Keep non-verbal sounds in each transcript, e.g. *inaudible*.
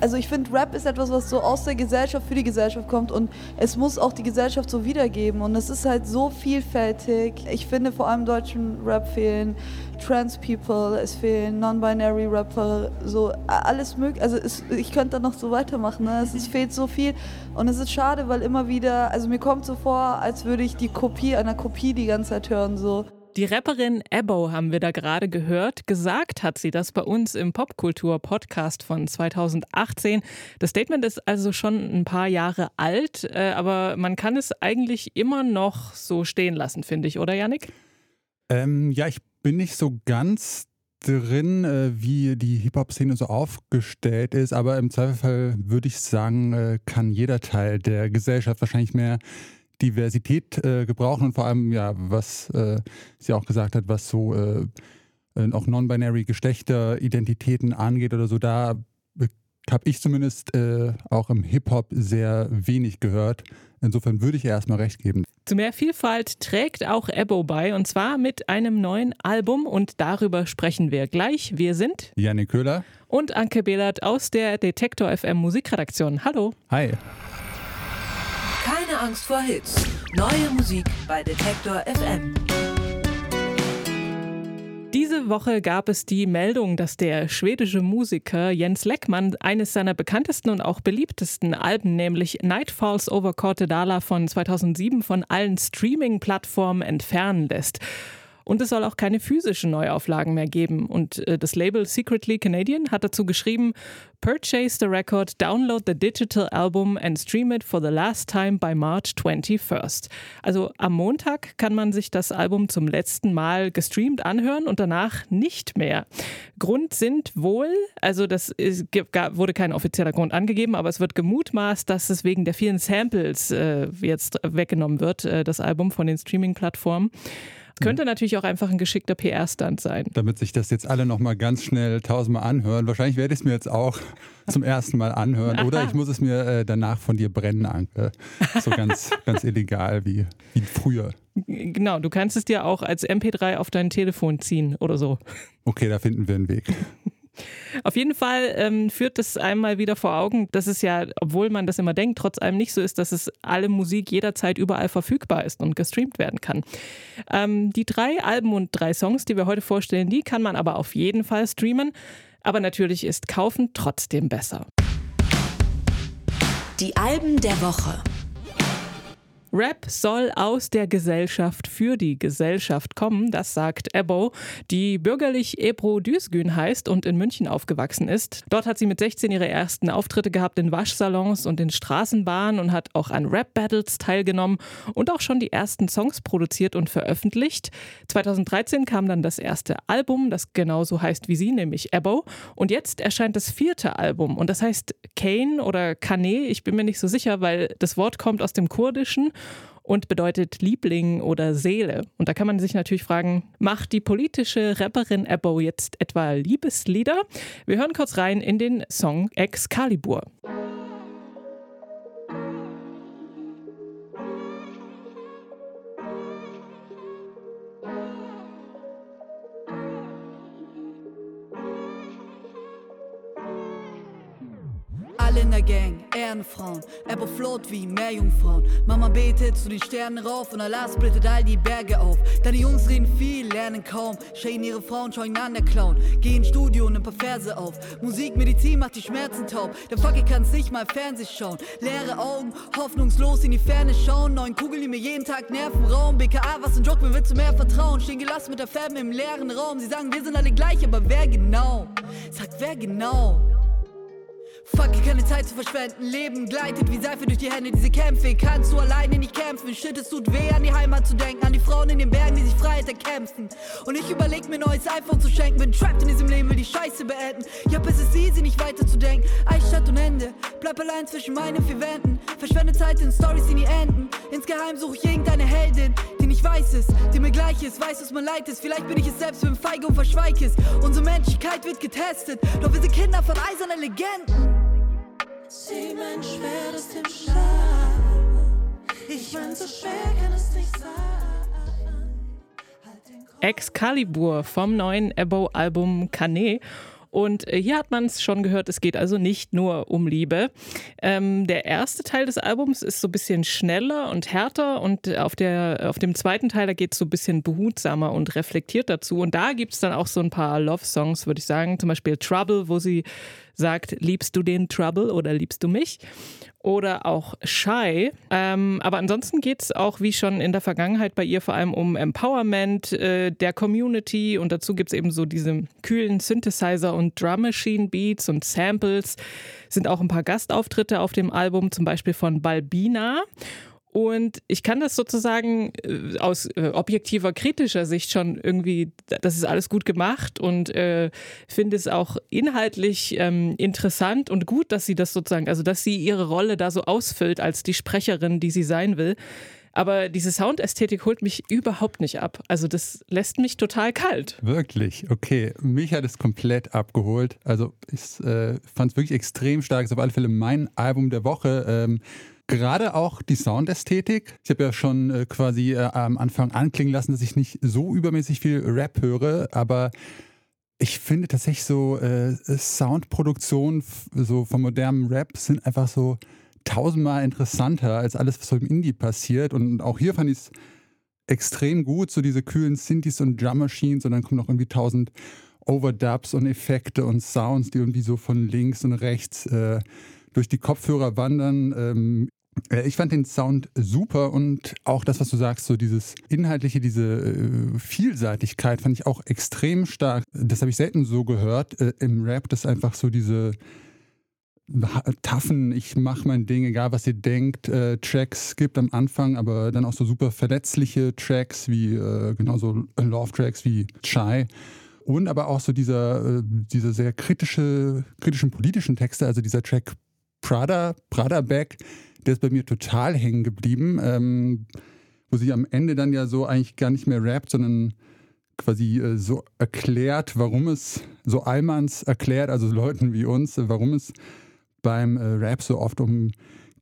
Also ich finde, Rap ist etwas, was so aus der Gesellschaft für die Gesellschaft kommt und es muss auch die Gesellschaft so wiedergeben und es ist halt so vielfältig. Ich finde vor allem deutschen Rap fehlen Trans People, es fehlen Non-Binary Rapper, so alles möglich. Also es, ich könnte da noch so weitermachen. Ne? Es, es fehlt so viel und es ist schade, weil immer wieder, also mir kommt so vor, als würde ich die Kopie einer Kopie die ganze Zeit hören so. Die Rapperin Ebo haben wir da gerade gehört. Gesagt hat sie das bei uns im Popkultur-Podcast von 2018. Das Statement ist also schon ein paar Jahre alt, äh, aber man kann es eigentlich immer noch so stehen lassen, finde ich, oder Yannick? Ähm, ja, ich bin nicht so ganz drin, äh, wie die Hip-Hop-Szene so aufgestellt ist, aber im Zweifelsfall würde ich sagen, äh, kann jeder Teil der Gesellschaft wahrscheinlich mehr Diversität äh, gebrauchen und vor allem, ja, was äh, sie auch gesagt hat, was so äh, äh auch non-binary Geschlechteridentitäten angeht oder so, da habe ich zumindest äh, auch im Hip-Hop sehr wenig gehört. Insofern würde ich ihr erstmal recht geben. Zu mehr Vielfalt trägt auch Ebo bei und zwar mit einem neuen Album und darüber sprechen wir gleich. Wir sind Janik Köhler und Anke Behlert aus der Detektor FM Musikredaktion. Hallo. Hi. Keine Angst vor Hits. Neue Musik bei Detektor FM. Diese Woche gab es die Meldung, dass der schwedische Musiker Jens Leckmann eines seiner bekanntesten und auch beliebtesten Alben, nämlich Night Falls Over Cortedala von 2007, von allen Streaming-Plattformen entfernen lässt. Und es soll auch keine physischen Neuauflagen mehr geben. Und äh, das Label Secretly Canadian hat dazu geschrieben, Purchase the record, download the digital album and stream it for the last time by March 21st. Also am Montag kann man sich das Album zum letzten Mal gestreamt anhören und danach nicht mehr. Grund sind wohl, also das ist, wurde kein offizieller Grund angegeben, aber es wird gemutmaßt, dass es wegen der vielen Samples äh, jetzt weggenommen wird, äh, das Album von den Streaming-Plattformen. Könnte natürlich auch einfach ein geschickter PR-Stand sein. Damit sich das jetzt alle nochmal ganz schnell tausendmal anhören. Wahrscheinlich werde ich es mir jetzt auch *laughs* zum ersten Mal anhören. *laughs* Oder ich muss es mir äh, danach von dir brennen, Anke. So ganz, *laughs* ganz illegal wie, wie früher. Genau, du kannst es dir auch als MP3 auf dein Telefon ziehen oder so. Okay, da finden wir einen Weg. Auf jeden Fall ähm, führt es einmal wieder vor Augen, dass es ja, obwohl man das immer denkt, trotz allem nicht so ist, dass es alle Musik jederzeit überall verfügbar ist und gestreamt werden kann. Ähm, die drei Alben und drei Songs, die wir heute vorstellen, die kann man aber auf jeden Fall streamen. Aber natürlich ist Kaufen trotzdem besser. Die Alben der Woche. Rap soll aus der Gesellschaft für die Gesellschaft kommen, das sagt Ebo, die bürgerlich Ebro Düsgün heißt und in München aufgewachsen ist. Dort hat sie mit 16 ihre ersten Auftritte gehabt in Waschsalons und in Straßenbahnen und hat auch an Rap-Battles teilgenommen und auch schon die ersten Songs produziert und veröffentlicht. 2013 kam dann das erste Album, das genauso heißt wie sie, nämlich Ebo. Und jetzt erscheint das vierte Album und das heißt Kane oder Kane, ich bin mir nicht so sicher, weil das Wort kommt aus dem Kurdischen und bedeutet Liebling oder Seele. Und da kann man sich natürlich fragen, macht die politische Rapperin Ebo jetzt etwa Liebeslieder? Wir hören kurz rein in den Song Excalibur. Ehrenfrauen, Apple float wie Meerjungfrauen. Mama betet zu den Sternen rauf und Allah splittet all die Berge auf. Deine Jungs reden viel, lernen kaum, schäden ihre Frauen, schauen einander klauen. Gehen Studio und ein paar Verse auf. Musik, Medizin macht die Schmerzen taub. Der Fuck, ich kann's nicht mal Fernseh schauen. Leere Augen, hoffnungslos in die Ferne schauen. Neun Kugeln, die mir jeden Tag nerven. Raum, BKA, was ein Job, mir wird zu mehr vertrauen. Stehen gelassen mit der Fam im leeren Raum. Sie sagen, wir sind alle gleich, aber wer genau? Sagt wer genau? Fuck, keine Zeit zu verschwenden. Leben gleitet wie Seife durch die Hände. Diese Kämpfe kannst du alleine nicht kämpfen. Shit, es tut weh, an die Heimat zu denken. An die Frauen in den Bergen, die sich Freiheit erkämpfen. Und ich überleg mir neues iPhone zu schenken. Bin trapped in diesem Leben, will die Scheiße beenden. Ja, es ist easy, nicht weiter zu denken. Eichstadt und Ende. Bleib allein zwischen meinen vier Wänden. Verschwende Zeit in Stories, die nie enden. Insgeheim suche ich irgendeine Heldin, die nicht weiß es, die mir gleich ist, weiß, was mein Leid ist. Vielleicht bin ich es selbst, bin feige und verschweig es. Unsere Menschlichkeit wird getestet, doch wir sind Kinder von eisernen Legenden. Sie mein schweres im Schlaf. Ich mein, so schwer kann es nicht sein. Excalibur vom neuen Ebo-Album Canet. Und äh, hier hat man es schon gehört, es geht also nicht nur um Liebe. Ähm, der erste Teil des Albums ist so ein bisschen schneller und härter und auf, der, auf dem zweiten Teil, da geht es so ein bisschen behutsamer und reflektiert dazu. Und da gibt es dann auch so ein paar Love-Songs, würde ich sagen. Zum Beispiel Trouble, wo sie sagt, liebst du den Trouble oder liebst du mich? Oder auch Shy. Ähm, aber ansonsten geht es auch, wie schon in der Vergangenheit bei ihr, vor allem um Empowerment äh, der Community. Und dazu gibt es eben so diese kühlen Synthesizer und Drum Machine Beats und Samples. Sind auch ein paar Gastauftritte auf dem Album, zum Beispiel von Balbina. Und ich kann das sozusagen äh, aus äh, objektiver, kritischer Sicht schon irgendwie, das ist alles gut gemacht und äh, finde es auch inhaltlich ähm, interessant und gut, dass sie das sozusagen, also dass sie ihre Rolle da so ausfüllt als die Sprecherin, die sie sein will. Aber diese Soundästhetik holt mich überhaupt nicht ab. Also das lässt mich total kalt. Wirklich? Okay. Mich hat es komplett abgeholt. Also ich äh, fand es wirklich extrem stark. Es ist auf alle Fälle mein Album der Woche. Ähm, Gerade auch die Soundästhetik. Ich habe ja schon äh, quasi äh, am Anfang anklingen lassen, dass ich nicht so übermäßig viel Rap höre, aber ich finde tatsächlich so äh, Soundproduktionen so vom modernen Rap sind einfach so tausendmal interessanter als alles, was so im Indie passiert. Und auch hier fand ich es extrem gut, so diese kühlen Synthes und Drum Machines und dann kommen noch irgendwie tausend Overdubs und Effekte und Sounds, die irgendwie so von links und rechts äh, durch die Kopfhörer wandern. Ähm, äh, ich fand den Sound super und auch das, was du sagst, so dieses Inhaltliche, diese äh, Vielseitigkeit fand ich auch extrem stark. Das habe ich selten so gehört äh, im Rap, dass einfach so diese taffen, ich mache mein Ding, egal was ihr denkt, äh, Tracks gibt am Anfang, aber dann auch so super verletzliche Tracks wie äh, genauso Love-Tracks wie Chai und aber auch so dieser, äh, dieser sehr kritische, kritischen politischen Texte, also dieser Track Prada, Prada Back, der ist bei mir total hängen geblieben, ähm, wo sie am Ende dann ja so eigentlich gar nicht mehr rappt, sondern quasi äh, so erklärt, warum es, so Allmanns erklärt, also Leuten wie uns, warum es beim äh, Rap so oft um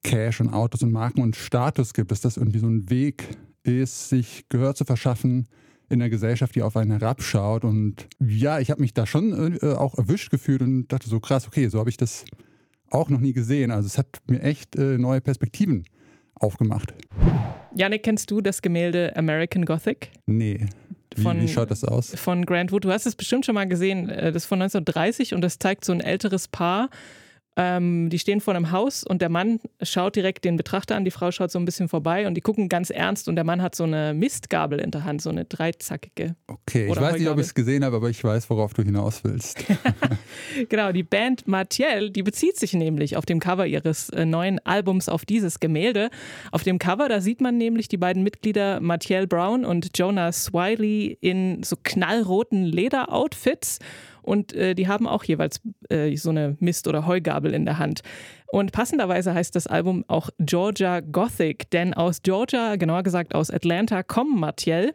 Cash und Autos und Marken und Status gibt, dass das irgendwie so ein Weg ist, sich Gehör zu verschaffen in der Gesellschaft, die auf einen herabschaut. Und ja, ich habe mich da schon äh, auch erwischt gefühlt und dachte so krass, okay, so habe ich das auch noch nie gesehen. Also es hat mir echt äh, neue Perspektiven aufgemacht. Janik, kennst du das Gemälde American Gothic? Nee. Wie, von, wie schaut das aus? Von Grant Wood. Du hast es bestimmt schon mal gesehen. Äh, das ist von 1930 und das zeigt so ein älteres Paar, ähm, die stehen vor einem Haus und der Mann schaut direkt den Betrachter an, die Frau schaut so ein bisschen vorbei und die gucken ganz ernst und der Mann hat so eine Mistgabel in der Hand, so eine dreizackige. Okay, ich weiß nicht, ob ich es gesehen habe, aber ich weiß, worauf du hinaus willst. *laughs* genau, die Band Martial, die bezieht sich nämlich auf dem Cover ihres äh, neuen Albums auf dieses Gemälde. Auf dem Cover, da sieht man nämlich die beiden Mitglieder Martial Brown und Jonas Wiley in so knallroten Lederoutfits und äh, die haben auch jeweils äh, so eine Mist- oder Heugabel in der Hand. Und passenderweise heißt das Album auch Georgia Gothic, denn aus Georgia, genauer gesagt aus Atlanta, kommen Mathiel.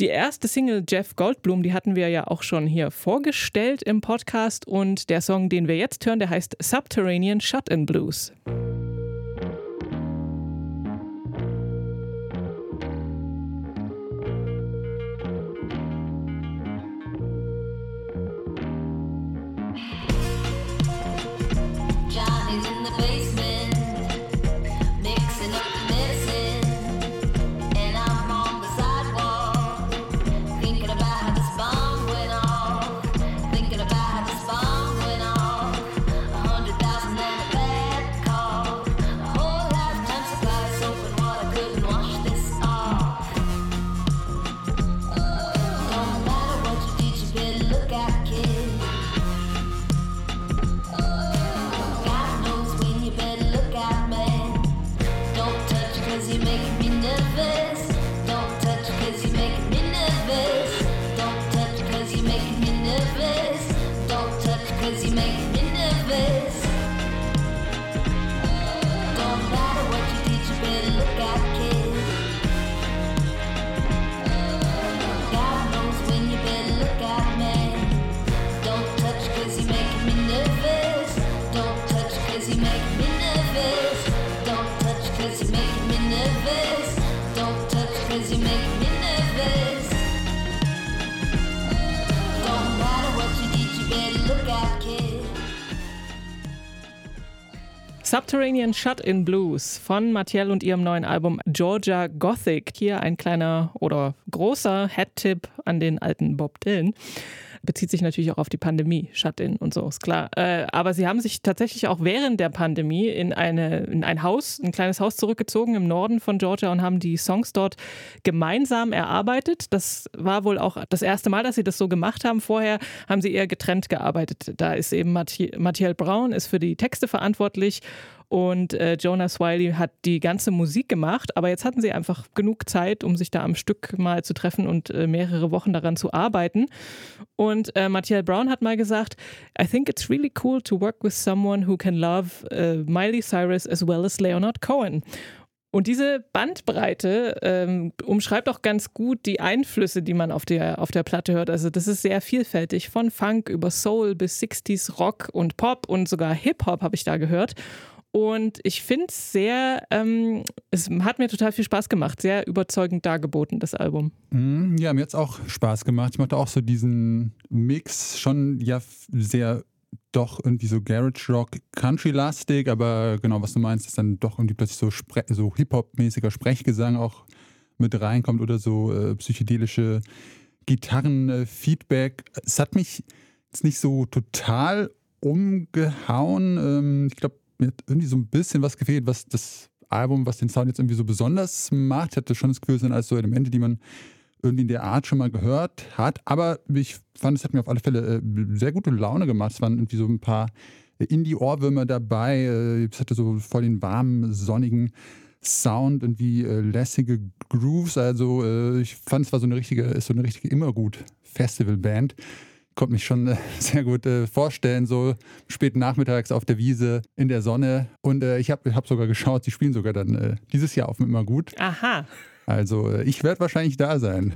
Die erste Single Jeff Goldblum, die hatten wir ja auch schon hier vorgestellt im Podcast und der Song, den wir jetzt hören, der heißt Subterranean Shut-in Blues. Subterranean Shut-In Blues von Mathiel und ihrem neuen Album Georgia Gothic. Hier ein kleiner oder großer Head-Tipp an den alten Bob Dylan bezieht sich natürlich auch auf die Pandemie, Shut-in und so, ist klar. Äh, aber sie haben sich tatsächlich auch während der Pandemie in, eine, in ein Haus, ein kleines Haus zurückgezogen im Norden von Georgia und haben die Songs dort gemeinsam erarbeitet. Das war wohl auch das erste Mal, dass sie das so gemacht haben. Vorher haben sie eher getrennt gearbeitet. Da ist eben Mathiel Braun ist für die Texte verantwortlich und äh, Jonas Wiley hat die ganze Musik gemacht, aber jetzt hatten sie einfach genug Zeit, um sich da am Stück mal zu treffen und äh, mehrere Wochen daran zu arbeiten. Und äh, Mathiel Brown hat mal gesagt, I think it's really cool to work with someone who can love uh, Miley Cyrus as well as Leonard Cohen. Und diese Bandbreite ähm, umschreibt auch ganz gut die Einflüsse, die man auf der, auf der Platte hört. Also das ist sehr vielfältig, von Funk über Soul bis 60s Rock und Pop und sogar Hip-Hop habe ich da gehört. Und ich finde es sehr, ähm, es hat mir total viel Spaß gemacht, sehr überzeugend dargeboten, das Album. Mm, ja, mir hat es auch Spaß gemacht. Ich mochte auch so diesen Mix, schon ja sehr doch irgendwie so Garage Rock, Country-lastig, aber genau, was du meinst, ist dann doch irgendwie plötzlich so, Spre so Hip-Hop-mäßiger Sprechgesang auch mit reinkommt oder so äh, psychedelische Gitarren-Feedback. es hat mich jetzt nicht so total umgehauen. Ähm, ich glaube, mir hat irgendwie so ein bisschen was gefehlt, was das Album, was den Sound jetzt irgendwie so besonders macht. Ich hatte schon das Gefühl, es sind alles so Elemente, die man irgendwie in der Art schon mal gehört hat. Aber ich fand, es hat mir auf alle Fälle äh, sehr gute Laune gemacht. Es waren irgendwie so ein paar Indie-Ohrwürmer dabei. Äh, es hatte so voll den warmen, sonnigen Sound, irgendwie äh, lässige Grooves. Also ich fand, es war so eine richtige, ist so eine richtige immer gut Festivalband konnte mich schon äh, *laughs* sehr gut äh, vorstellen, so späten Nachmittags auf der Wiese in der Sonne. Und äh, ich habe hab sogar geschaut, sie spielen sogar dann dieses Jahr auf immer gut. Aha. Also äh, ich werde wahrscheinlich da sein.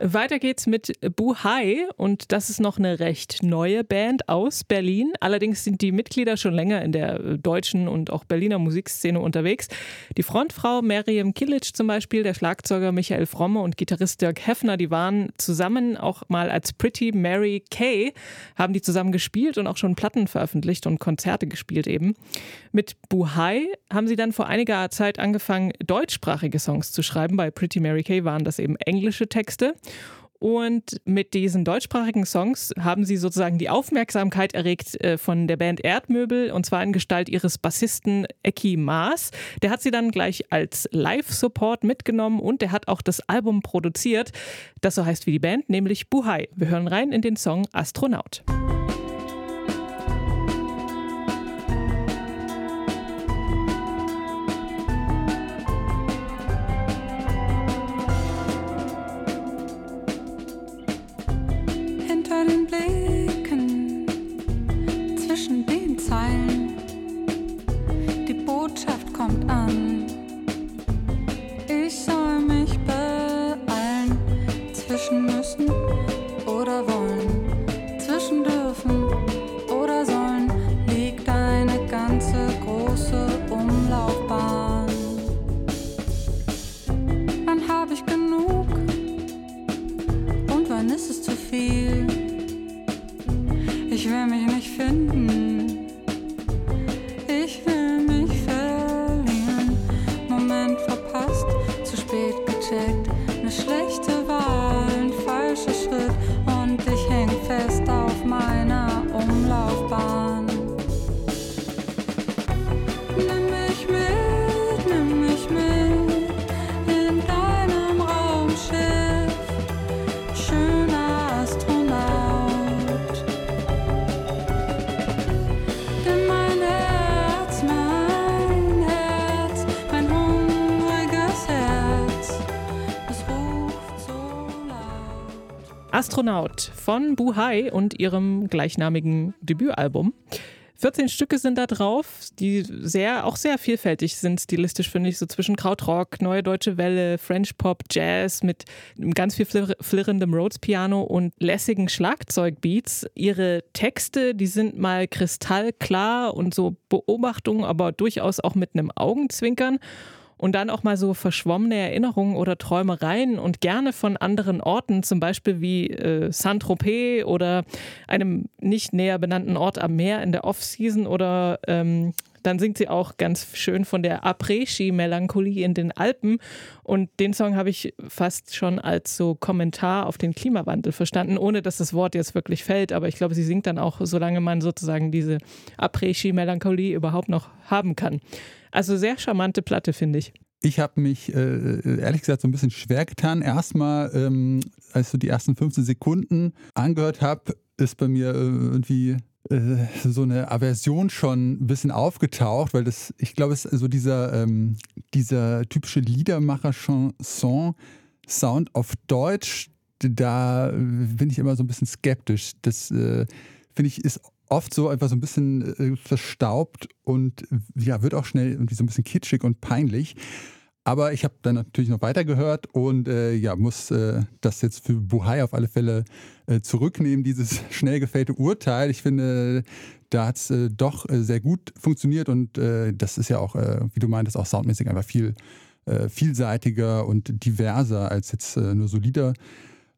Weiter geht's mit Buhai und das ist noch eine recht neue Band aus Berlin. Allerdings sind die Mitglieder schon länger in der äh, deutschen und auch Berliner Musikszene unterwegs. Die Frontfrau Miriam Kilic zum Beispiel, der Schlagzeuger Michael Fromme und Gitarrist Dirk Heffner, die waren zusammen auch mal als Pretty Mary Kay, haben die zusammen gespielt und auch schon Platten veröffentlicht und Konzerte gespielt eben. Mit Buhai haben sie dann vor einiger Zeit angefangen, deutschsprachige Songs zu schreiben bei Pretty Mary Kay waren das eben englische Texte. Und mit diesen deutschsprachigen Songs haben sie sozusagen die Aufmerksamkeit erregt äh, von der Band Erdmöbel und zwar in Gestalt ihres Bassisten Eki Maas. Der hat sie dann gleich als Live-Support mitgenommen und der hat auch das Album produziert, das so heißt wie die Band, nämlich Buhai. Wir hören rein in den Song Astronaut. Blicken zwischen ich will mich nicht finden. Astronaut von Buhai und ihrem gleichnamigen Debütalbum. 14 Stücke sind da drauf, die sehr, auch sehr vielfältig sind, stilistisch finde ich, so zwischen Krautrock, Neue Deutsche Welle, French Pop, Jazz mit ganz viel flirrendem Rhodes-Piano und lässigen Schlagzeugbeats. Ihre Texte, die sind mal kristallklar und so Beobachtungen, aber durchaus auch mit einem Augenzwinkern und dann auch mal so verschwommene Erinnerungen oder Träumereien und gerne von anderen Orten, zum Beispiel wie äh, Saint-Tropez oder einem nicht näher benannten Ort am Meer in der Off-Season oder ähm, dann singt sie auch ganz schön von der Après-Ski-Melancholie in den Alpen. Und den Song habe ich fast schon als so Kommentar auf den Klimawandel verstanden, ohne dass das Wort jetzt wirklich fällt. Aber ich glaube, sie singt dann auch, solange man sozusagen diese Après-Ski-Melancholie überhaupt noch haben kann. Also sehr charmante Platte, finde ich. Ich habe mich äh, ehrlich gesagt so ein bisschen schwer getan. Erstmal, ähm, als du die ersten 15 Sekunden angehört habe, ist bei mir äh, irgendwie äh, so eine Aversion schon ein bisschen aufgetaucht, weil das, ich glaube, es ist so dieser, ähm, dieser typische Liedermacher-Chanson-Sound auf Deutsch, da bin ich immer so ein bisschen skeptisch. Das äh, finde ich ist oft so einfach so ein bisschen äh, verstaubt und ja, wird auch schnell irgendwie so ein bisschen kitschig und peinlich. Aber ich habe dann natürlich noch weitergehört und äh, ja, muss äh, das jetzt für Buhai auf alle Fälle äh, zurücknehmen, dieses *laughs* schnell gefällte Urteil. Ich finde, da hat es äh, doch äh, sehr gut funktioniert und äh, das ist ja auch, wie du meintest, auch soundmäßig einfach viel vielseitiger und diverser als jetzt nur solider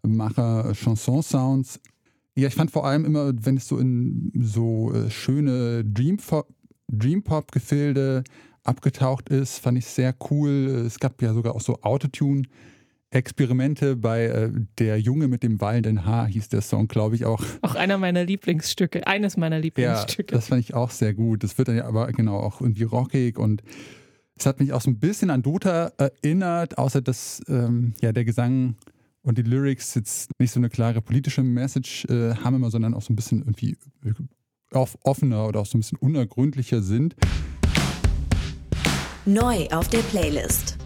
Macher Chanson-Sounds. Ja, ich fand vor allem immer, wenn es so in so schöne Dream-Pop-Gefilde abgetaucht ist, fand ich sehr cool. Es gab ja sogar auch so Autotune. Experimente bei äh, Der Junge mit dem wallenden Haar hieß der Song, glaube ich auch. Auch einer meiner Lieblingsstücke, eines meiner Lieblingsstücke. Ja, das fand ich auch sehr gut. Das wird dann ja aber genau auch irgendwie rockig und es hat mich auch so ein bisschen an Dota erinnert, außer dass ähm, ja der Gesang und die Lyrics jetzt nicht so eine klare politische Message äh, haben immer, sondern auch so ein bisschen irgendwie offener oder auch so ein bisschen unergründlicher sind. Neu auf der Playlist.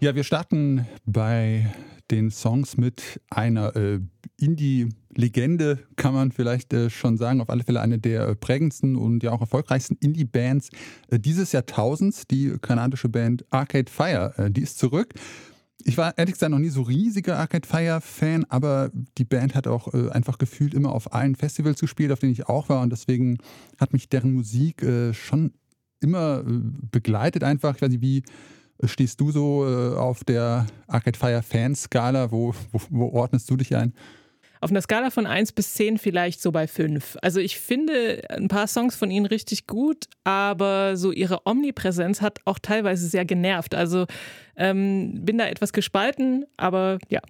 Ja, wir starten bei den Songs mit einer äh, Indie-Legende, kann man vielleicht äh, schon sagen. Auf alle Fälle eine der äh, prägendsten und ja auch erfolgreichsten Indie-Bands äh, dieses Jahrtausends. Die kanadische Band Arcade Fire, äh, die ist zurück. Ich war ehrlich gesagt noch nie so riesiger Arcade Fire-Fan, aber die Band hat auch äh, einfach gefühlt immer auf allen Festivals gespielt, auf denen ich auch war. Und deswegen hat mich deren Musik schon immer äh, begleitet einfach. Ich weiß nicht, wie äh, stehst du so äh, auf der Arcade Fire Fanskala? Wo, wo, wo ordnest du dich ein? Auf einer Skala von 1 bis 10 vielleicht so bei 5. Also ich finde ein paar Songs von ihnen richtig gut, aber so ihre Omnipräsenz hat auch teilweise sehr genervt. Also ähm, bin da etwas gespalten, aber ja.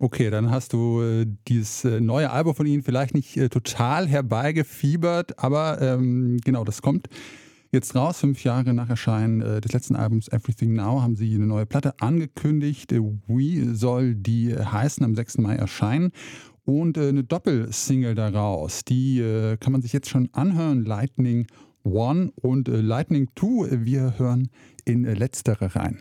Okay, dann hast du äh, dieses äh, neue Album von ihnen vielleicht nicht äh, total herbeigefiebert, aber ähm, genau, das kommt Jetzt raus, fünf Jahre nach Erscheinen äh, des letzten Albums Everything Now, haben sie eine neue Platte angekündigt. Äh, We soll die heißen, am 6. Mai erscheinen. Und äh, eine Doppelsingle daraus, die äh, kann man sich jetzt schon anhören. Lightning One und äh, Lightning Two. Wir hören in äh, letztere rein.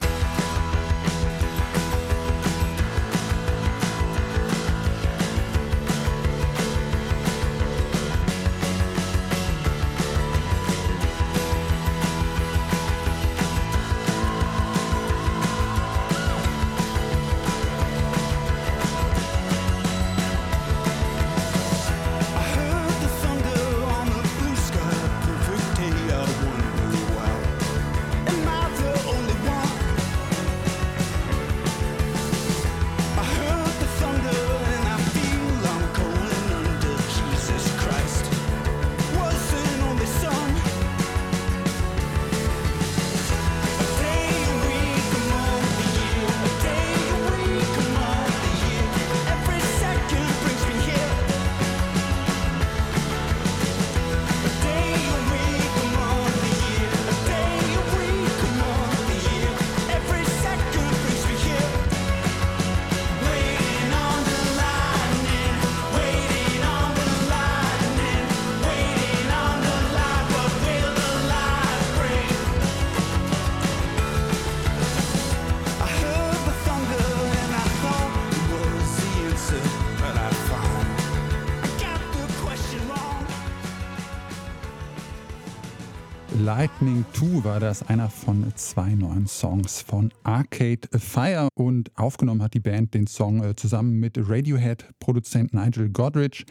Lightning 2 war das einer von zwei neuen Songs von Arcade Fire und aufgenommen hat die Band den Song äh, zusammen mit Radiohead-Produzent Nigel Godrich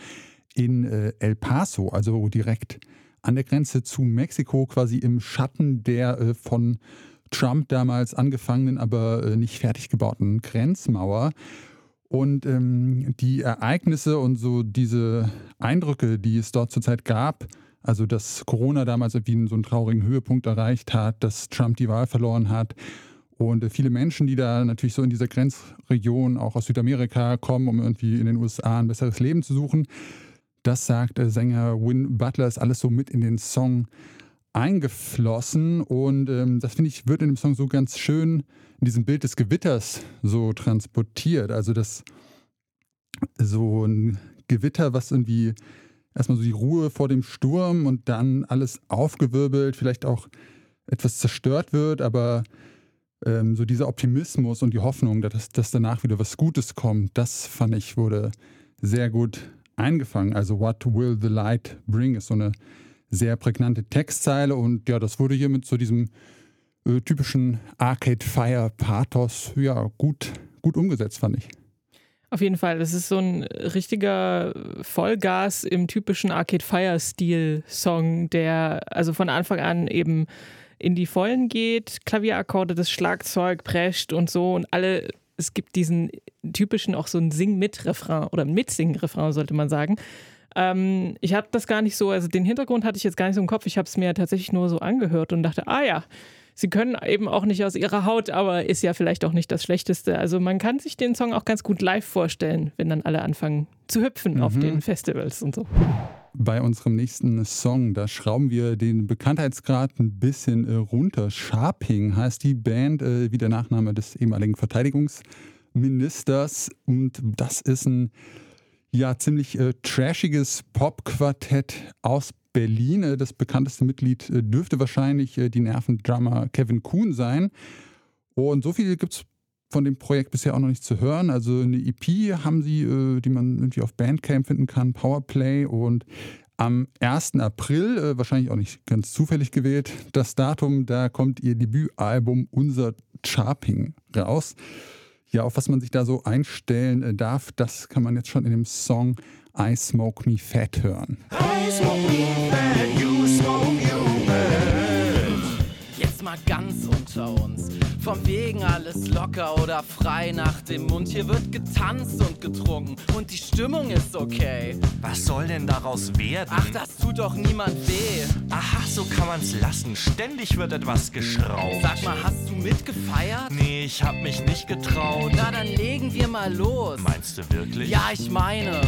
in äh, El Paso, also direkt an der Grenze zu Mexiko, quasi im Schatten der äh, von Trump damals angefangenen, aber nicht fertig gebauten Grenzmauer. Und ähm, die Ereignisse und so diese Eindrücke, die es dort zurzeit gab, Also, dass Corona damals irgendwie so einen traurigen Höhepunkt erreicht hat, dass Trump die Wahl verloren hat. Und äh, viele Menschen, die da natürlich so in dieser Grenzregion auch aus Südamerika kommen, um irgendwie in den USA ein besseres Leben zu suchen. Das sagt äh, Sänger Win Butler, ist alles so mit in den Song eingeflossen. Und ähm, das finde ich, wird in dem Song so ganz schön in diesem Bild des Gewitters so transportiert. Also das so ein Gewitter, was irgendwie erstmal so die Ruhe vor dem Sturm und dann alles aufgewirbelt, vielleicht auch etwas zerstört wird, aber ähm, so dieser Optimismus und die Hoffnung, dass, dass danach wieder was Gutes kommt, das fand ich wurde sehr gut eingefangen. Also What will the light bring ist so eine sehr prägnante Textzeile und ja, das wurde hier mit so diesem äh, typischen Arcade Fire Pathos ja gut, gut umgesetzt, fand ich. Auf jeden Fall, das ist so ein richtiger Vollgas im typischen Arcade Fire Stil Song, der also von Anfang an eben in die Vollen geht, Klavierakkorde, das Schlagzeug prescht und so. Und alle, es gibt diesen typischen auch so ein Sing-mit-Refrain oder Mitsing-Refrain, sollte man sagen. Ähm, ich habe das gar nicht so, also den Hintergrund hatte ich jetzt gar nicht so im Kopf, ich habe es mir tatsächlich nur so angehört und dachte, ah ja, sie können eben auch nicht aus ihrer Haut, aber ist ja vielleicht auch nicht das Schlechteste. Also man kann sich den Song auch ganz gut live vorstellen, wenn dann alle anfangen zu hüpfen mhm. auf den Festivals und so. Bei unserem nächsten Song, da schrauben wir den Bekanntheitsgrad ein bisschen äh, runter. Sharping heißt die Band, äh, wie der Nachname des ehemaligen Verteidigungsministers. Und das ist ein ja, ziemlich äh, trashiges Popquartett aus Berlin. Äh, das bekannteste Mitglied äh, dürfte wahrscheinlich äh, die Nervendrummer Kevin Kuhn sein. Und so viel gibt es von dem Projekt bisher auch noch nicht zu hören. Also eine EP haben sie, die man irgendwie auf Bandcamp finden kann, Powerplay. Und am 1. April, wahrscheinlich auch nicht ganz zufällig gewählt, das Datum, da kommt ihr Debütalbum Unser Charping raus. Ja, auf was man sich da so einstellen darf, das kann man jetzt schon in dem Song I Smoke Me Fat hören. I smoke me fat, you smoke you bad. Jetzt mal ganz unter uns. Vom wegen alles locker oder frei nach dem Mund. Hier wird getanzt und getrunken und die Stimmung ist okay. Was soll denn daraus werden? Ach, das tut doch niemand weh. Aha, so kann man's lassen. Ständig wird etwas geschraubt. Sag mal, hast du mitgefeiert? Nee, ich hab mich nicht getraut. Na, dann legen wir mal los. Meinst du wirklich? Ja, ich meine.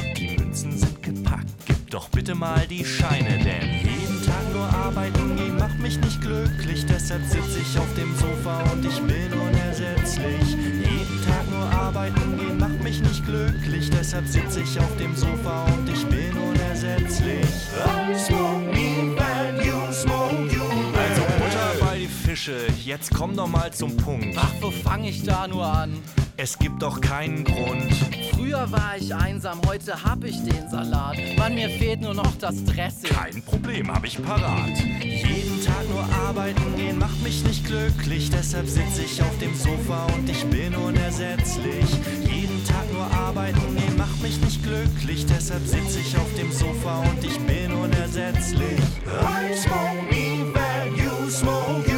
Münzen sind gepackt. Gib doch bitte mal die Scheine, denn jeden Tag nur arbeiten gehen macht mich nicht glücklich. Deshalb sitze ich auf dem Sofa und ich bin unersetzlich. Jeden Tag nur arbeiten gehen macht mich nicht glücklich. Deshalb sitze ich auf dem Sofa und ich bin unersetzlich. I smoke me bad, you smoke you bad. Also Butter bei die Fische, jetzt komm doch mal zum Punkt. Ach, wo fange ich da nur an? Es gibt doch keinen Grund. Früher war ich einsam, heute hab ich den Salat. Mann, mir fehlt nur noch das Dressing. Kein Problem, hab ich parat. Jeden Tag nur arbeiten gehen macht mich nicht glücklich. Deshalb sitze ich auf dem Sofa und ich bin unersetzlich. Jeden Tag nur arbeiten gehen macht mich nicht glücklich. Deshalb sitze ich auf dem Sofa und ich bin unersetzlich. I smoke me bad, you smoke you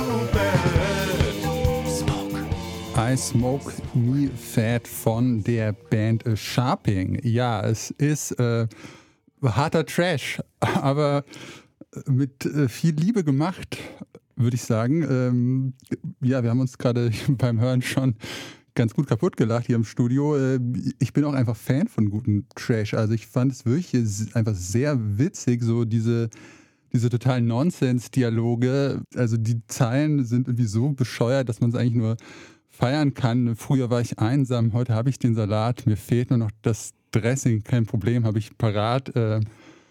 I Smoke Me Fat von der Band Sharping. Ja, es ist äh, harter Trash, *laughs* aber mit äh, viel Liebe gemacht, würde ich sagen. Ähm, ja, wir haben uns gerade *laughs* beim Hören schon ganz gut kaputt gelacht hier im Studio. Äh, ich bin auch einfach Fan von gutem Trash. Also ich fand es wirklich einfach sehr witzig, so diese diese totalen Nonsens-Dialoge. Also die Zeilen sind irgendwie so bescheuert, dass man es eigentlich nur feiern kann. Früher war ich einsam, heute habe ich den Salat, mir fehlt nur noch das Dressing, kein Problem, habe ich parat. Äh,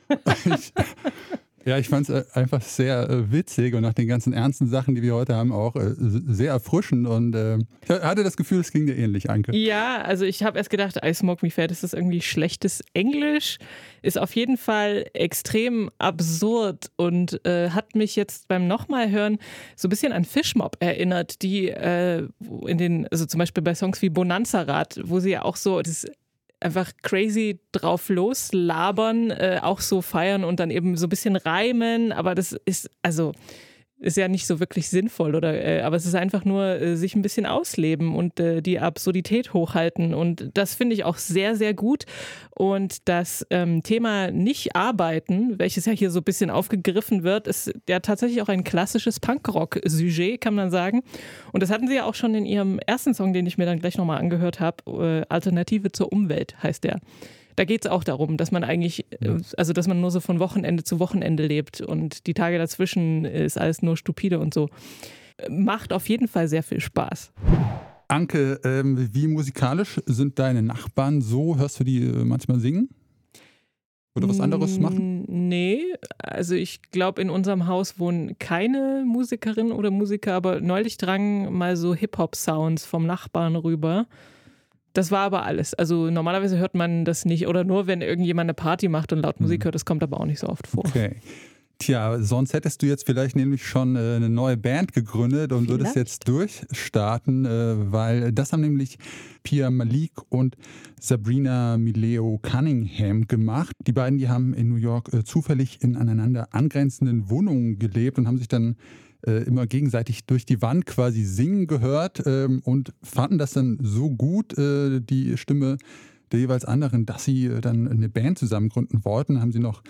*laughs* ich, ja, ich fand es äh, einfach sehr äh, witzig und nach den ganzen ernsten Sachen, die wir heute haben, auch äh, sehr erfrischend. Und äh, ich hatte das Gefühl, es ging dir ähnlich, Anke. Ja, also ich habe erst gedacht, I Smoke Me Fat, ist das irgendwie schlechtes Englisch? Ist auf jeden Fall extrem absurd und äh, hat mich jetzt beim nochmal hören so ein bisschen an Fishmob erinnert, die äh, in den, also zum Beispiel bei Songs wie Bonanza Rad, wo sie ja auch so das einfach crazy drauf loslabern, äh, auch so feiern und dann eben so ein bisschen reimen. Aber das ist, also ist ja nicht so wirklich sinnvoll oder äh, aber es ist einfach nur äh, sich ein bisschen ausleben und äh, die Absurdität hochhalten. Und das finde ich auch sehr sehr gut. Und das ähm, Thema nicht arbeiten, welches ja hier so ein bisschen aufgegriffen wird, ist ja tatsächlich auch ein klassisches Punkrock-Sujet, kann man sagen. Und das hatten sie ja auch schon in ihrem ersten Song, den ich mir dann gleich nochmal angehört habe, äh, Alternative zur Umwelt heißt der da geht es auch darum, dass man eigentlich, äh, also dass man nur so von Wochenende zu Wochenende lebt und die Tage dazwischen ist alles nur stupide und so. Macht auf jeden Fall sehr viel Spaß. Anke, ähm, wie musikalisch sind deine Nachbarn so? Hörst du die äh, manchmal singen? Oder was anderes machen? Nee, also ich glaube, in unserem Haus wohnen keine Musikerinnen oder Musiker, aber neulich drangen mal so Hip-Hop-Sounds vom Nachbarn rüber. Das war aber alles. Also normalerweise hört man das nicht oder nur, wenn irgendjemand eine Party macht und laut Musik mhm. hört. Das kommt aber auch nicht so oft vor. Okay. Tja, sonst hättest du jetzt vielleicht nämlich schon äh, eine neue Band gegründet und vielleicht. würdest jetzt durchstarten, äh, weil das haben nämlich Pia Malik und Sabrina Mileo Cunningham gemacht. Die beiden, die haben in New York äh, zufällig in aneinander angrenzenden Wohnungen gelebt und haben sich dann äh, immer gegenseitig durch die Wand quasi singen gehört ähm, und fanden das dann so gut, äh, die Stimme der jeweils anderen, dass sie äh, dann eine Band zusammen gründen wollten. Haben sie noch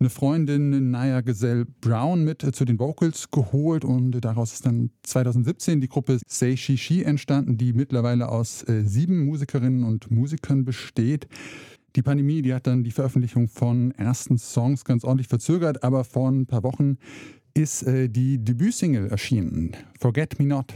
eine Freundin, Naya Gesell Brown, mit äh, zu den Vocals geholt und daraus ist dann 2017 die Gruppe Say She She entstanden, die mittlerweile aus äh, sieben Musikerinnen und Musikern besteht. Die Pandemie, die hat dann die Veröffentlichung von ersten Songs ganz ordentlich verzögert, aber vor ein paar Wochen ist äh, die Debütsingle erschienen, Forget Me Not.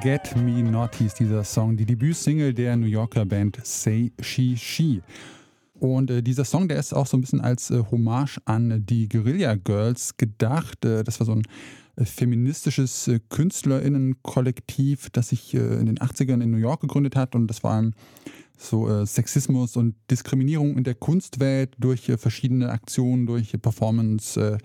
Forget Me Not hieß dieser Song, die Debütsingle der New Yorker Band Say She She. Und äh, dieser Song, der ist auch so ein bisschen als äh, Hommage an die Guerilla Girls gedacht. Äh, das war so ein äh, feministisches äh, KünstlerInnen-Kollektiv, das sich äh, in den 80ern in New York gegründet hat. Und das war so Sexismus und Diskriminierung in der Kunstwelt durch verschiedene Aktionen, durch Performance, äh,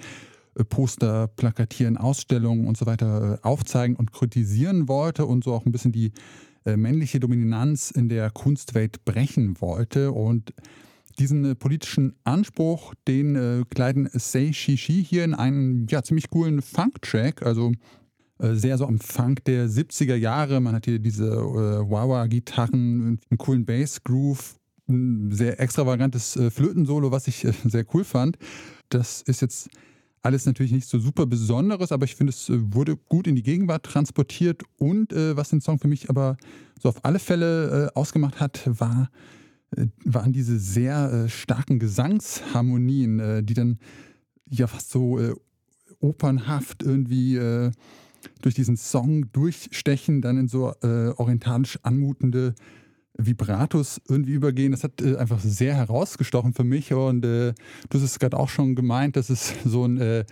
Poster, Plakatieren, Ausstellungen und so weiter äh, aufzeigen und kritisieren wollte und so auch ein bisschen die äh, männliche Dominanz in der Kunstwelt brechen wollte. Und diesen politischen Anspruch, den kleiden Say Shishi hier in einen ja, ziemlich coolen Funk-Track, also sehr so am Funk der 70er Jahre. Man hat hier diese äh, Wawa-Gitarren, einen coolen Bass-Groove, ein sehr extravagantes äh, Flötensolo, was ich äh, sehr cool fand. Das ist jetzt alles natürlich nicht so super Besonderes, aber ich finde, es äh, wurde gut in die Gegenwart transportiert. Und äh, was den Song für mich aber so auf alle Fälle äh, ausgemacht hat, war, äh, waren diese sehr äh, starken Gesangsharmonien, äh, die dann ja fast so opernhaft irgendwie durch diesen Song durchstechen, dann in so orientalisch anmutende Vibratos irgendwie übergehen. Das hat äh, einfach sehr herausgestochen für mich. Und äh, du hast es gerade auch schon gemeint, dass es so ein äh,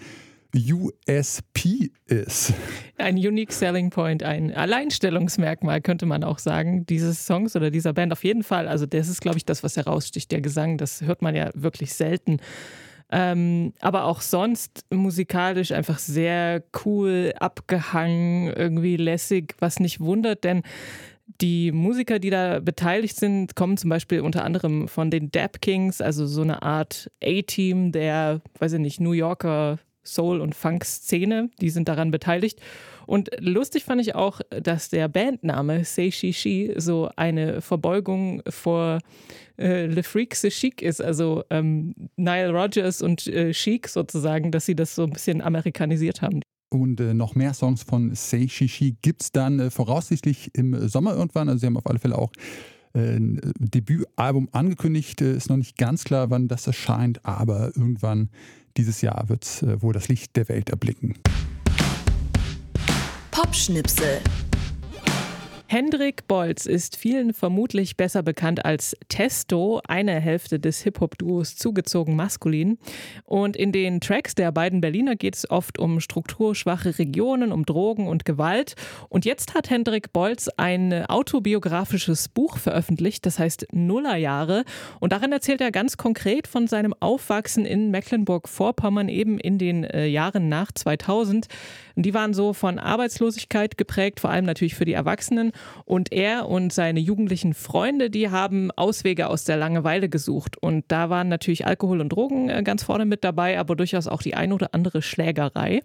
USP ist. Ein Unique Selling Point, ein Alleinstellungsmerkmal könnte man auch sagen, dieses Songs oder dieser Band auf jeden Fall. Also das ist, glaube ich, das, was heraussticht, der Gesang. Das hört man ja wirklich selten. Ähm, aber auch sonst musikalisch einfach sehr cool, abgehangen, irgendwie lässig, was nicht wundert, denn die Musiker, die da beteiligt sind, kommen zum Beispiel unter anderem von den Dap Kings, also so eine Art A-Team der, weiß ich nicht, New Yorker Soul- und Funk-Szene. Die sind daran beteiligt. Und lustig fand ich auch, dass der Bandname Say She She so eine Verbeugung vor äh, Le Freak the Chic ist, also ähm, Nile Rodgers und äh, Chic sozusagen, dass sie das so ein bisschen amerikanisiert haben. Und äh, noch mehr Songs von Say Shishi gibt es dann äh, voraussichtlich im Sommer irgendwann. Also sie haben auf alle Fälle auch äh, ein Debütalbum angekündigt. Äh, ist noch nicht ganz klar, wann das erscheint, aber irgendwann dieses Jahr wird es äh, wohl das Licht der Welt erblicken. Popschnipsel. Hendrik Bolz ist vielen vermutlich besser bekannt als Testo, eine Hälfte des Hip-Hop-Duos zugezogen maskulin. Und in den Tracks der beiden Berliner geht es oft um strukturschwache Regionen, um Drogen und Gewalt. Und jetzt hat Hendrik Bolz ein autobiografisches Buch veröffentlicht, das heißt Nullerjahre. Und darin erzählt er ganz konkret von seinem Aufwachsen in Mecklenburg-Vorpommern, eben in den äh, Jahren nach 2000. Und die waren so von Arbeitslosigkeit geprägt, vor allem natürlich für die Erwachsenen. Und er und seine jugendlichen Freunde, die haben Auswege aus der Langeweile gesucht. Und da waren natürlich Alkohol und Drogen äh, ganz vorne mit dabei, aber durchaus auch die ein oder andere Schlägerei.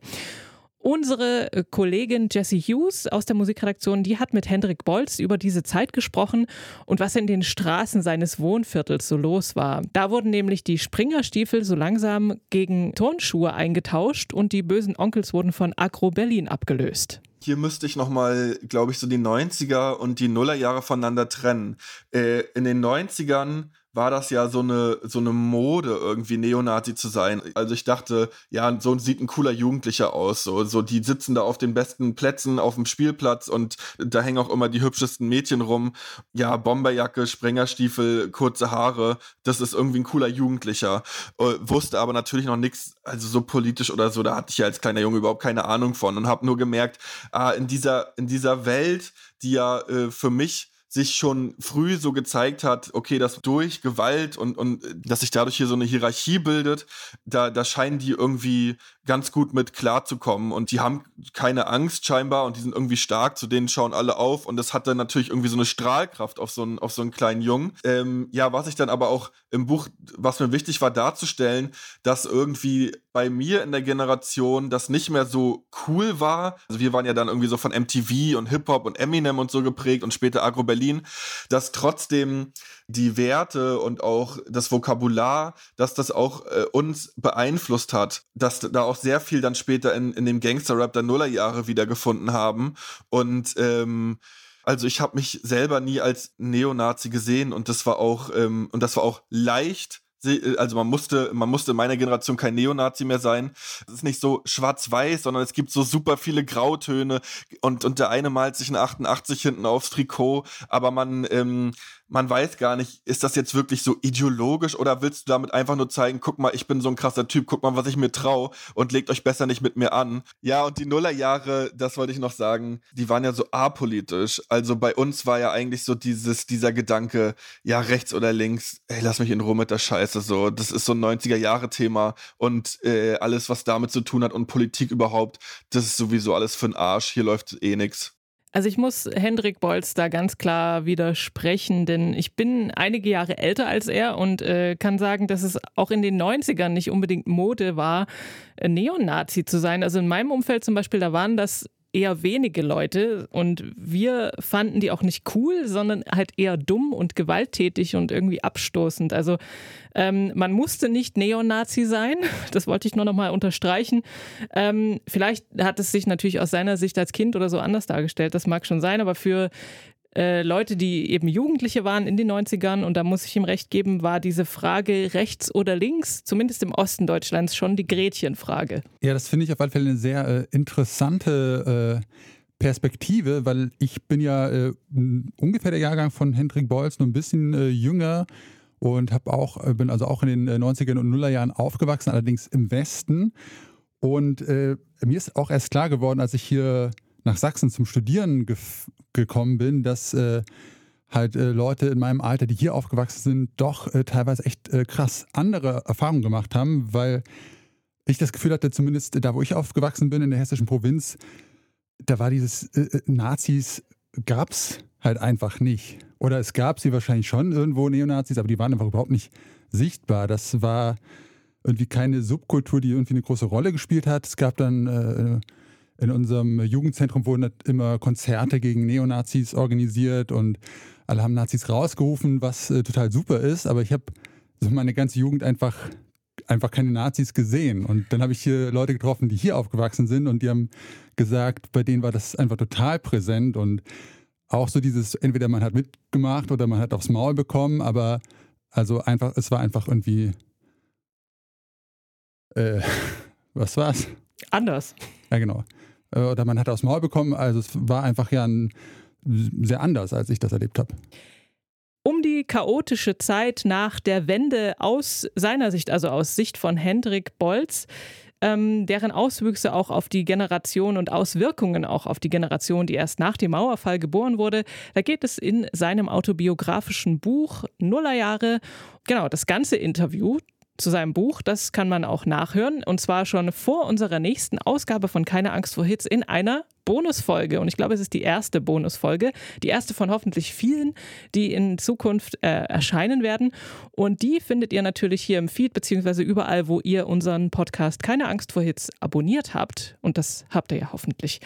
Unsere äh, Kollegin Jessie Hughes aus der Musikredaktion, die hat mit Hendrik Bolz über diese Zeit gesprochen und was in den Straßen seines Wohnviertels so los war. Da wurden nämlich die Springerstiefel so langsam gegen Turnschuhe eingetauscht und die bösen Onkels wurden von Agro Berlin abgelöst hier müsste ich nochmal, glaube ich, so die 90er und die Nullerjahre voneinander trennen. Äh, in den 90ern war das ja so eine, so eine Mode, irgendwie Neonazi zu sein. Also ich dachte, ja, so sieht ein cooler Jugendlicher aus. So, so die sitzen da auf den besten Plätzen auf dem Spielplatz und da hängen auch immer die hübschesten Mädchen rum. Ja, Bomberjacke, Sprengerstiefel, kurze Haare. Das ist irgendwie ein cooler Jugendlicher. Äh, wusste aber natürlich noch nichts, also so politisch oder so, da hatte ich ja als kleiner Junge überhaupt keine Ahnung von und habe nur gemerkt, ah, in dieser, in dieser Welt, die ja äh, für mich sich schon früh so gezeigt hat, okay, dass durch Gewalt und, und dass sich dadurch hier so eine Hierarchie bildet, da, da scheinen die irgendwie ganz gut mit klarzukommen und die haben keine Angst scheinbar und die sind irgendwie stark, zu denen schauen alle auf und das hat dann natürlich irgendwie so eine Strahlkraft auf so einen, auf so einen kleinen Jungen. Ähm, ja, was ich dann aber auch im Buch, was mir wichtig war darzustellen, dass irgendwie bei mir in der Generation das nicht mehr so cool war. Also wir waren ja dann irgendwie so von MTV und Hip-Hop und Eminem und so geprägt und später Agro Berlin, dass trotzdem die Werte und auch das Vokabular, dass das auch äh, uns beeinflusst hat, dass da auch sehr viel dann später in, in dem Gangster-Rap der Nullerjahre wiedergefunden haben und ähm, also ich habe mich selber nie als Neonazi gesehen und das war auch ähm, und das war auch leicht also man musste, man musste in meiner Generation kein Neonazi mehr sein. Es ist nicht so schwarz-weiß, sondern es gibt so super viele Grautöne und, und der eine malt sich ein 88 hinten aufs Trikot, aber man, ähm, man weiß gar nicht, ist das jetzt wirklich so ideologisch oder willst du damit einfach nur zeigen, guck mal, ich bin so ein krasser Typ, guck mal, was ich mir traue und legt euch besser nicht mit mir an. Ja, und die Nullerjahre, das wollte ich noch sagen, die waren ja so apolitisch. Also bei uns war ja eigentlich so dieses, dieser Gedanke, ja, rechts oder links, ey, lass mich in Ruhe mit der Scheiße, so. Das ist so ein 90er-Jahre-Thema und äh, alles, was damit zu tun hat und Politik überhaupt, das ist sowieso alles für den Arsch. Hier läuft eh nix. Also ich muss Hendrik Bolz da ganz klar widersprechen, denn ich bin einige Jahre älter als er und äh, kann sagen, dass es auch in den 90ern nicht unbedingt Mode war, äh, Neonazi zu sein. Also in meinem Umfeld zum Beispiel, da waren das eher wenige Leute und wir fanden die auch nicht cool, sondern halt eher dumm und gewalttätig und irgendwie abstoßend. Also ähm, man musste nicht Neonazi sein, *laughs* das wollte ich nur noch mal unterstreichen. Ähm, vielleicht hat es sich natürlich aus seiner Sicht als Kind oder so anders dargestellt, das mag schon sein, aber für äh, Leute, die eben Jugendliche waren in den 90ern, und da muss ich ihm recht geben, war diese Frage rechts oder links, zumindest im Osten Deutschlands, schon die Gretchenfrage. Ja, das finde ich auf alle Fälle eine sehr äh, interessante äh, Perspektive, weil ich bin ja äh, ungefähr der Jahrgang von Hendrik Beuys, nur ein bisschen äh, jünger und habe auch, bin also auch in den 90er und Nullerjahren aufgewachsen, allerdings im Westen. Und mir ist auch erst klar geworden, als ich hier nach Sachsen zum Studieren gekommen bin, dass äh, halt äh, Leute in meinem Alter, die hier aufgewachsen sind, doch äh, teilweise echt äh, krass andere Erfahrungen gemacht haben, weil ich das Gefühl hatte, zumindest da, wo ich aufgewachsen bin, in der hessischen Provinz, da war dieses äh, äh, Nazis, gab es halt einfach nicht. Oder es gab sie wahrscheinlich schon irgendwo Neonazis, aber die waren einfach überhaupt nicht sichtbar. Das war irgendwie keine Subkultur, die irgendwie eine große Rolle gespielt hat. Es gab dann in unserem Jugendzentrum wurden immer Konzerte gegen Neonazis organisiert und alle haben Nazis rausgerufen, was äh, total super ist. Aber ich habe so meine ganze Jugend einfach einfach keine Nazis gesehen. Und dann habe ich hier Leute getroffen, die hier aufgewachsen sind und die haben gesagt, bei denen war das einfach total präsent und auch so dieses, entweder man hat mitgemacht oder man hat aufs Maul bekommen, aber also einfach, es war einfach irgendwie, äh, *laughs* was war's? Anders. Ja, genau. Äh, oder man hat aufs Maul bekommen, also es war einfach ja ein, sehr anders, als ich das erlebt habe. Um die chaotische Zeit nach der Wende aus seiner Sicht, also aus Sicht von Hendrik Bolz, ähm, deren Auswüchse auch auf die Generation und Auswirkungen auch auf die Generation, die erst nach dem Mauerfall geboren wurde. Da geht es in seinem autobiografischen Buch Nullerjahre. Genau, das ganze Interview zu seinem Buch. Das kann man auch nachhören. Und zwar schon vor unserer nächsten Ausgabe von Keine Angst vor Hits in einer Bonusfolge. Und ich glaube, es ist die erste Bonusfolge. Die erste von hoffentlich vielen, die in Zukunft äh, erscheinen werden. Und die findet ihr natürlich hier im Feed, beziehungsweise überall, wo ihr unseren Podcast Keine Angst vor Hits abonniert habt. Und das habt ihr ja hoffentlich.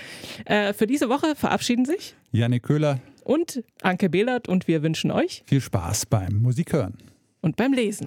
Äh, für diese Woche verabschieden sich Janik Köhler und Anke Behlert. Und wir wünschen euch viel Spaß beim Musikhören und beim Lesen.